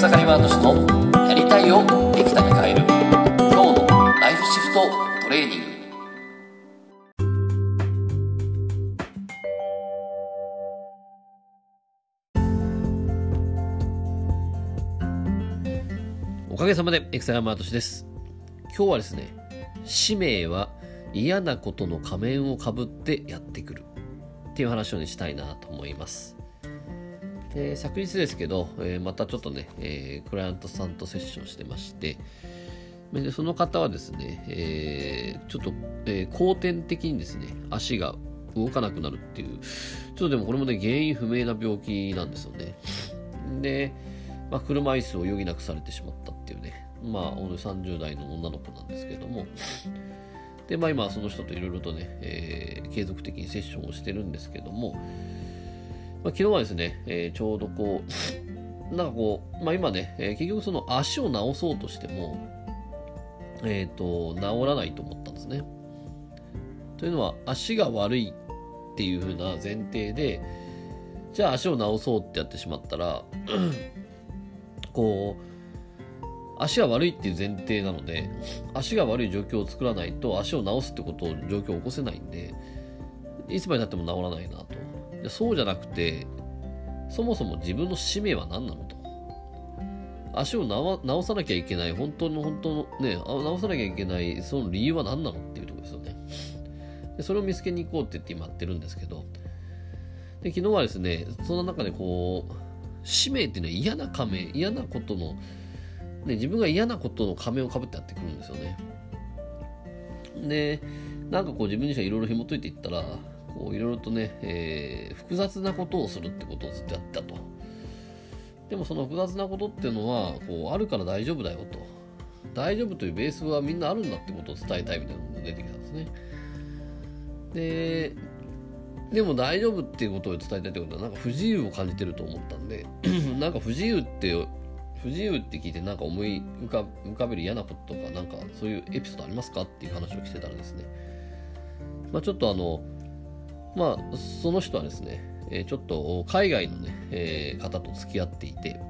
草刈ワード氏のやりたいをできたに変える今日のライフシフトトレーニング。おかげさまでエクサヤマートシです。今日はですね使命は嫌なことの仮面をかぶってやってくる。っていう話をねしたいなと思います。で昨日ですけど、えーまたちょっとね、えークライアントさんとセッションしてましてでその方はですね、えちょっと、え後天的にですね足が動かなくなるっていうちょっとでもこれもね原因不明な病気なんですよね。で、まあ、車椅子を余儀なくされてしまったっていうねまあ30代の女の子なんですけどもでまあ今その人といろいろとね、え継続的にセッションをしてるんですけども、まあ、昨日はですね、えーちょうどこうなんかこう、まあ、今ね、えー結局その足を治そうとしてもえっ、と治らないと思ったんですね。というのは足が悪いっていう風な前提でじゃあ足を治そうってやってしまったら こう足が悪いっていう前提なので足が悪い状況を作らないと足を治すってことを状況を起こせないんでいつまでたっても治らないなと。そうじゃなくてそもそも自分の使命は何なのと。足を治治さなきゃいけない本当の本当のねあ治さなきゃいけないその理由は何なのっていうところですよね。でそれを見つけに行こうって言って今やってるんですけど。で昨日はですねその中でこう使命っていうのは嫌な仮面嫌なことの、ね、自分が嫌なことの仮面をかぶってやってくるんですよね。でなんかこう自分自身いろいろ紐解いていったらこういろいろとね、えー複雑なことをするってことをずっとやったと。でもその複雑なことっていうのはこうあるから大丈夫だよと。大丈夫というベースはみんなあるんだってことを伝えたいみたいなのが出てきたんですね。ででも大丈夫っていうことを伝えたいってことはなんか不自由を感じてると思ったんで なんか不自由って不自由って聞いてなんか思い浮か浮かべる嫌なこととかなんかそういうエピソードありますかっていう話をしてたらですね。まあちょっとあのまあその人はですね、えちょっと海外のね、えー方と付き合っていて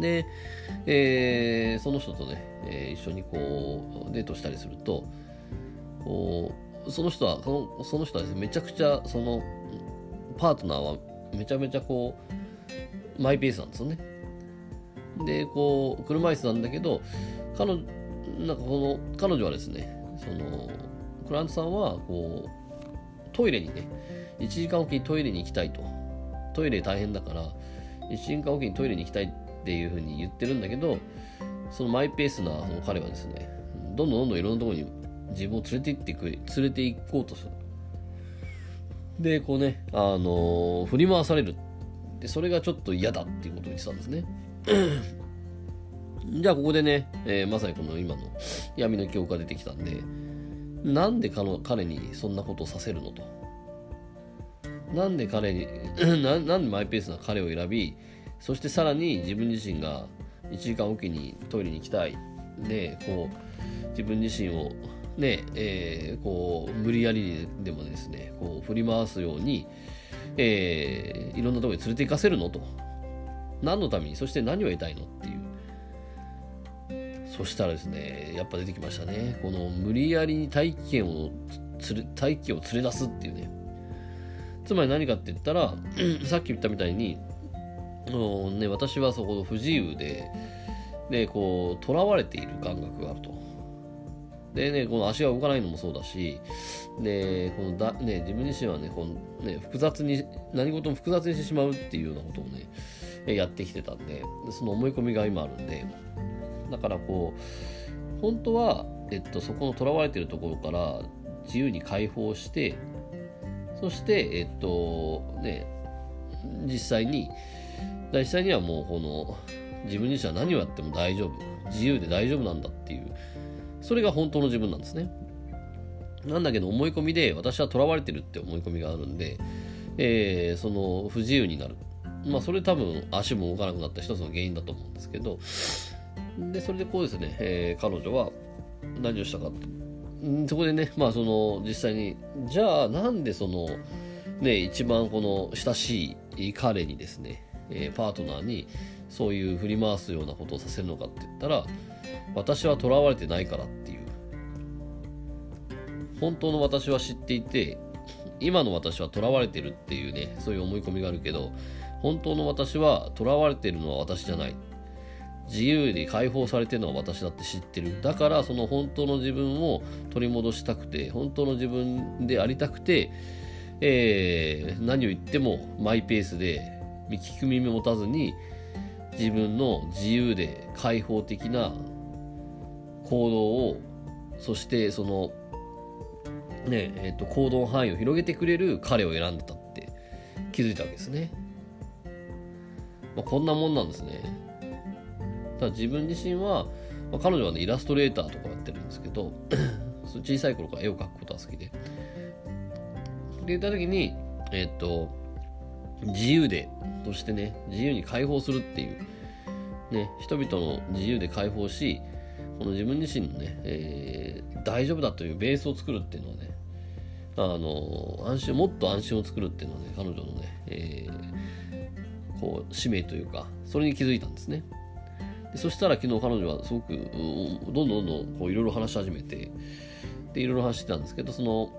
で、えーその人とね、えー一緒にこうデートしたりするとその人はそのその人はですねめちゃくちゃそのパートナーはめちゃめちゃこうマイペースなんですよね。でこう車椅子なんだけど彼女なんかこの彼女はですねそのクライアントさんはこうトイレにね1時間おきにトイレに行きたいと。トイレ大変だから1時間おきにトイレに行きたいっていうふうに言ってるんだけどそのマイペースなその彼はですねどんどんどんどんいろんなところに自分を連れて行ってくれ連れて行こうとする。でこうねあの振り回されるでそれがちょっと嫌だっていうことを言ってたんですね。じゃあここでね、えーまさにこの今の闇の記憶が出てきたんでなんで彼にそんなことをさせるのと。なんで彼に ななんでマイペースな彼を選びそしてさらに自分自身が1時間おきにトイレに行きたい。でこう自分自身をねえーこう無理やりでもですねこう振り回すように、えーいろんなところに連れて行かせるのと。何のためにそして何を得たいのっていう。そしたらですねやっぱ出てきましたねこの無理やりに大気圏をつれ大気を連れ出すっていうねつまり何かって言ったら さっき言ったみたいにうね、私はそこ不自由で、で、こう、囚われている感覚があると。でね、この足が動かないのもそうだし、で、このだ、ね、自分自身はね、このね、複雑に、何事も複雑にしてしまうっていうようなことをね、やってきてたんで、その思い込みが今あるんで、だからこう、本当は、えっと、そこの囚われてるところから自由に解放して、そして、えっと、ね、実際に、実際にはもうこの自分自身は何をやっても大丈夫自由で大丈夫なんだっていうそれが本当の自分なんですね。なんだけど思い込みで私は囚われてるって思い込みがあるんで、えーその不自由になる。まあそれ多分足も動かなくなった一つの原因だと思うんですけどでそれでこうですね、えー彼女は何をしたかってんそこでねまあその実際にじゃあなんでそのね一番この親しい彼にですね、えーパートナーにそういう振り回すようなことをさせるのかって言ったら私は囚われてないからっていう。本当の私は知っていて今の私は囚われてるっていうねそういう思い込みがあるけど本当の私は囚われてるのは私じゃない。自由に解放されてるのは私だって知ってる。だからその本当の自分を取り戻したくて本当の自分でありたくて、えー、何を言ってもマイペースで聞く耳持たずに自分の自由で開放的な行動をそしてそのねえーと、行動範囲を広げてくれる彼を選んでたって気づいたわけですね、まあ、こんなもんなんですね。ただ自分自身は、まあ、彼女はねイラストレーターとかやってるんですけど 小さい頃から絵を描くことは好きで。で言った時にえっ、と自由でとしてね自由に解放するっていうね人々の自由で解放しこの自分自身のね、えー、大丈夫だというベースを作るっていうのはねあの安心もっと安心を作るっていうのはね彼女のね、えー、こう使命というかそれに気づいたんですね。そしたら昨日彼女はすごくどんどんどんどんこういろいろ話し始めてでいろいろ話してたんですけどその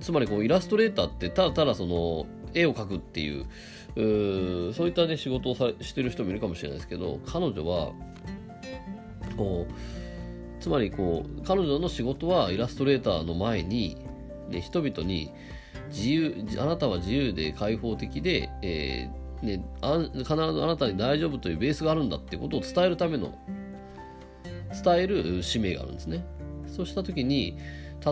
つまりこうイラストレーターってただただその絵を描くっていううそういったね仕事をさしてる人もいるかもしれないですけど彼女はこうつまりこう彼女の仕事はイラストレーターの前に、ね、人々に自由あなたは自由で開放的で、えーね、あ必ずあなたに大丈夫というベースがあるんだってことを伝えるための伝える使命があるんですねそうした時に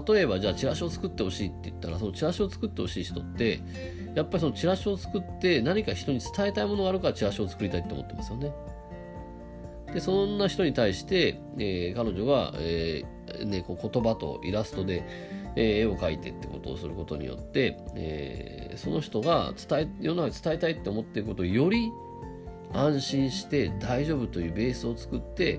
例えばじゃあチラシを作ってほしいって言ったらそのチラシを作ってほしい人ってやっぱりそのチラシを作って何か人に伝えたいものがあるからチラシを作りたいって思ってますよね。でそんな人に対して、えー、彼女が、えーね、こう言葉とイラストで、えー、絵を描いてってことをすることによって、えその人が伝え世の中に伝えたいって思ってることをより安心して大丈夫というベースを作って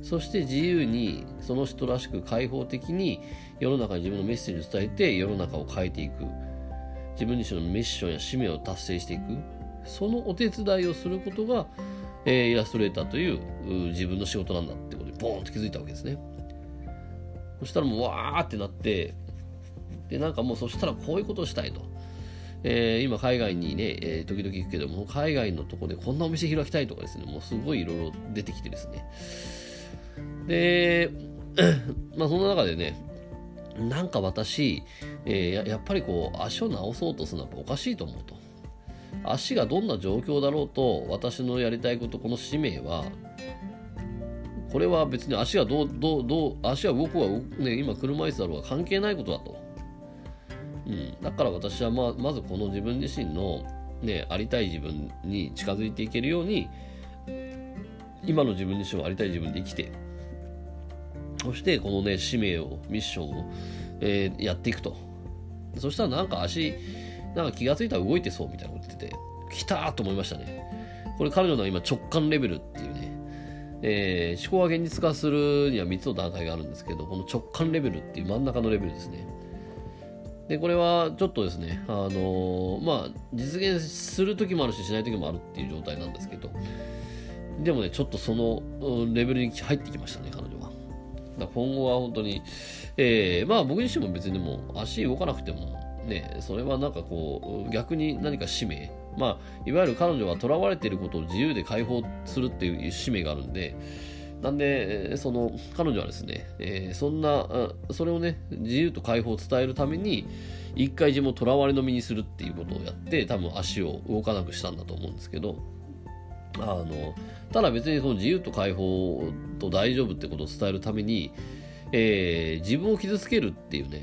そして自由にその人らしく開放的に世の中に自分のメッセージを伝えて世の中を変えていく。自分自身のミッションや使命を達成していく。そのお手伝いをすることが、えー、イラストレーターという自分の仕事なんだってことにボーンと気づいたわけですね。そしたらもうわーってなってでなんかもうそしたらこういうことしたいと、えー、今海外にね、えー、時々行くけども海外のとこでこんなお店開きたいとかですねもうすごいいろいろ出てきてですね。で まあその中でねなんか私、えー、やっぱりこう足を治そうとするのはおかしいと思うと。足がどんな状況だろうと私のやりたいことこの使命はこれは別に足がどうどうどう足は動くは、ね、今車椅子だろうが関係ないことだと、うん、だから私はままずこの自分自身の、ね、ありたい自分に近づいていけるように今の自分自身をありたい自分で生きてそしてこのね使命をミッションを、えー、やっていくと。そしたらなんか足なんか気がついたら動いてそうみたいなこと言ってて来たーと思いましたね。これ彼女の今直感レベルっていうねえー、思考が現実化するには3つの段階があるんですけどこの直感レベルっていう真ん中のレベルですね。でこれはちょっとですねあの、まあ実現する時もあるししない時もあるっていう状態なんですけどでもねちょっとそのレベルに入ってきましたね彼女は。だ今後は本当に、えー、まあ僕自身も別にでも足動かなくても、ね、それはなんかこう、逆に何か使命、まあ、いわゆる彼女は囚われていることを自由で解放するっていう使命があるんで、なんで、その、彼女はですね、えー、そんな、それをね、自由と解放を伝えるために、一回自分を囚われの身にするっていうことをやって、多分足を動かなくしたんだと思うんですけど、あのただ別にその自由と解放と大丈夫ってことを伝えるために、えー、自分を傷つけるっていうね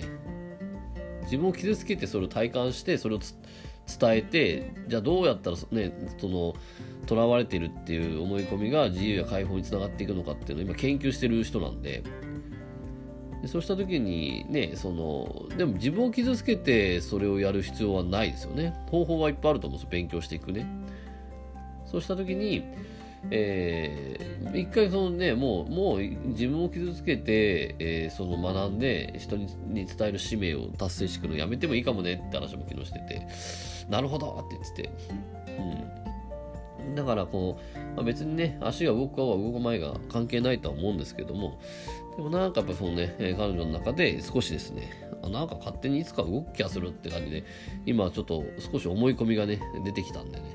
自分を傷つけてそれを体感してそれを伝えてじゃあどうやったらねその囚われてるっていう思い込みが自由や解放につながっていくのかっていうのを今研究してる人なんで。でそうした時にねそのでも自分を傷つけてそれをやる必要はないですよね。方法はいっぱいあると思うんですよ。勉強していくね。そうした時に、えー、一回そのね、もう、もう自分を傷つけて、えー、その学んで人に伝える使命を達成していくのやめてもいいかもねって話も昨日してて、なるほどって言ってて、うん。だからこう、まあ、別にね、足が動くかは動く前が関係ないとは思うんですけども、でもなんかやっぱそのね、彼女の中で少しですね、あなんか勝手にいつか動く気がするって感じで、今ちょっと少し思い込みがね、出てきたんでね、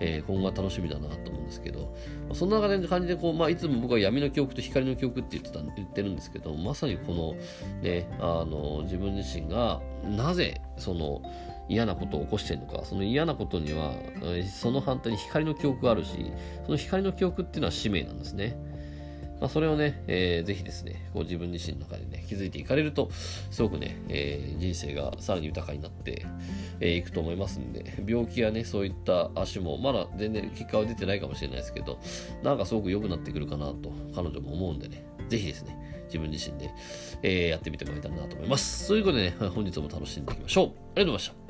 えー、今後は楽しみだなと思うんですけど、まあ、そんな感じでこう、まあ、いつも僕は闇の記憶と光の記憶って言ってた言ってるんですけど、まさにこのね、あの自分自身がなぜその嫌なことを起こしてるのか、その嫌なことには、その反対に光の記憶があるし、その光の記憶っていうのは使命なんですね。まあ、それをね、えー、ぜひですね、こう自分自身の中でね、気づいていかれると、すごくね、えー、人生がさらに豊かになってい、えー、くと思いますんで、病気やね、そういった足も、まだ全然結果は出てないかもしれないですけど、なんかすごく良くなってくるかなと、彼女も思うんでね、ぜひですね、自分自身で、えー、やってみてもらえたらなと思います。そういうことでね、本日も楽しんでいきましょう。ありがとうございました。